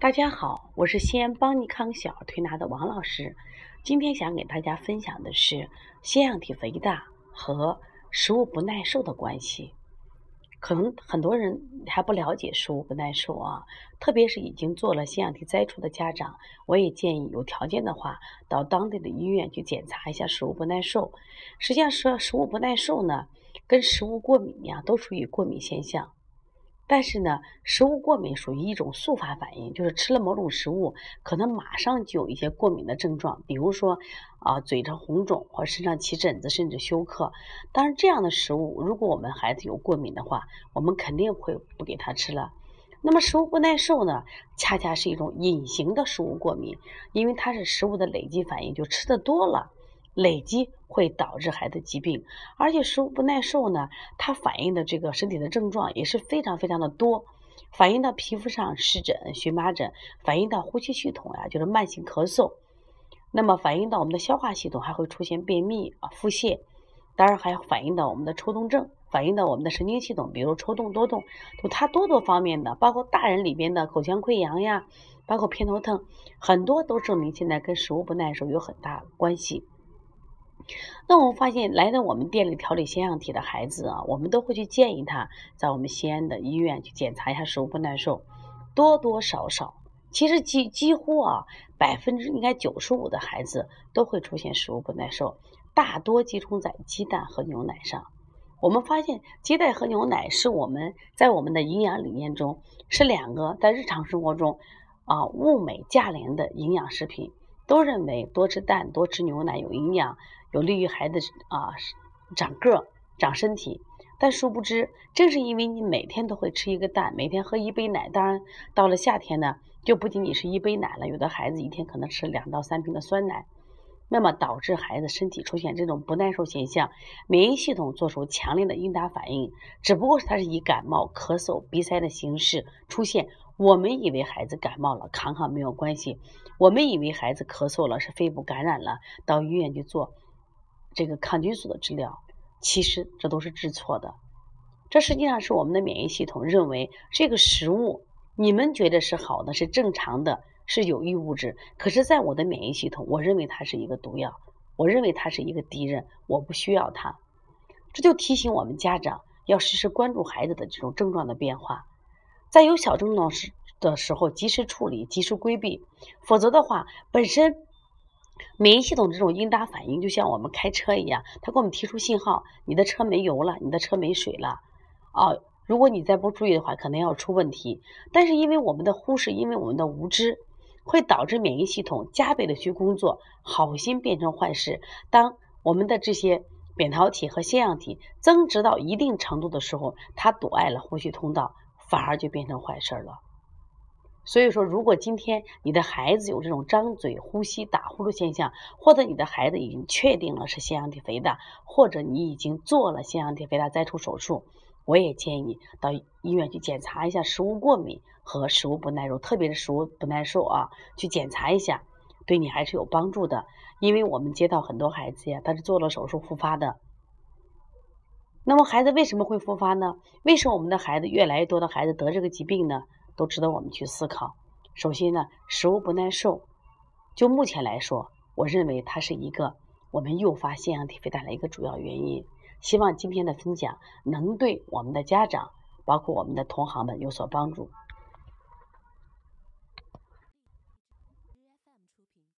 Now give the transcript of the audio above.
大家好，我是西安邦尼康小儿推拿的王老师。今天想给大家分享的是腺样体肥大和食物不耐受的关系。可能很多人还不了解食物不耐受啊，特别是已经做了腺样体摘除的家长，我也建议有条件的话，到当地的医院去检查一下食物不耐受。实际上说食物不耐受呢，跟食物过敏呀，都属于过敏现象。但是呢，食物过敏属于一种速发反应，就是吃了某种食物，可能马上就有一些过敏的症状，比如说啊，嘴上红肿或身上起疹子，甚至休克。当然，这样的食物，如果我们孩子有过敏的话，我们肯定会不给他吃了。那么，食物不耐受呢，恰恰是一种隐形的食物过敏，因为它是食物的累积反应，就吃的多了。累积会导致孩子疾病，而且食物不耐受呢，它反映的这个身体的症状也是非常非常的多，反映到皮肤上湿疹、荨麻疹，反映到呼吸系统呀，就是慢性咳嗽，那么反映到我们的消化系统还会出现便秘啊、腹泻，当然还要反映到我们的抽动症，反映到我们的神经系统，比如抽动多动，就它多多方面的，包括大人里边的口腔溃疡呀，包括偏头痛，很多都证明现在跟食物不耐受有很大关系。那我们发现来到我们店里调理腺样体的孩子啊，我们都会去建议他在我们西安的医院去检查一下食物不耐受，多多少少，其实几几乎啊百分之应该九十五的孩子都会出现食物不耐受，大多集中在鸡蛋和牛奶上。我们发现鸡蛋和牛奶是我们在我们的营养理念中是两个在日常生活中啊物美价廉的营养食品，都认为多吃蛋多吃牛奶有营养。有利于孩子啊长个儿、长身体，但殊不知，正是因为你每天都会吃一个蛋，每天喝一杯奶，当然到了夏天呢，就不仅仅是一杯奶了，有的孩子一天可能吃两到三瓶的酸奶，那么导致孩子身体出现这种不耐受现象，免疫系统做出强烈的应答反应，只不过是它是以感冒、咳嗽、鼻塞的形式出现。我们以为孩子感冒了，扛扛没有关系；我们以为孩子咳嗽了，是肺部感染了，到医院去做。这个抗菌素的治疗，其实这都是治错的。这实际上是我们的免疫系统认为这个食物你们觉得是好的、是正常的、是有益物质，可是，在我的免疫系统，我认为它是一个毒药，我认为它是一个敌人，我不需要它。这就提醒我们家长要时时关注孩子的这种症状的变化，在有小症状时的时候及时处理、及时规避，否则的话，本身。免疫系统这种应答反应，就像我们开车一样，它给我们提出信号：你的车没油了，你的车没水了。哦，如果你再不注意的话，可能要出问题。但是因为我们的忽视，因为我们的无知，会导致免疫系统加倍的去工作，好心变成坏事。当我们的这些扁桃体和腺样体增殖到一定程度的时候，它堵碍了呼吸通道，反而就变成坏事了。所以说，如果今天你的孩子有这种张嘴、呼吸、打呼噜现象，或者你的孩子已经确定了是腺样体肥大，或者你已经做了腺样体肥大摘除手术，我也建议你到医院去检查一下食物过敏和食物不耐受，特别是食物不耐受啊，去检查一下，对你还是有帮助的。因为我们接到很多孩子呀，他是做了手术复发的。那么孩子为什么会复发呢？为什么我们的孩子越来越多的孩子得这个疾病呢？都值得我们去思考。首先呢，食物不耐受，就目前来说，我认为它是一个我们诱发腺样体肥大的一个主要原因。希望今天的分享能对我们的家长，包括我们的同行们有所帮助。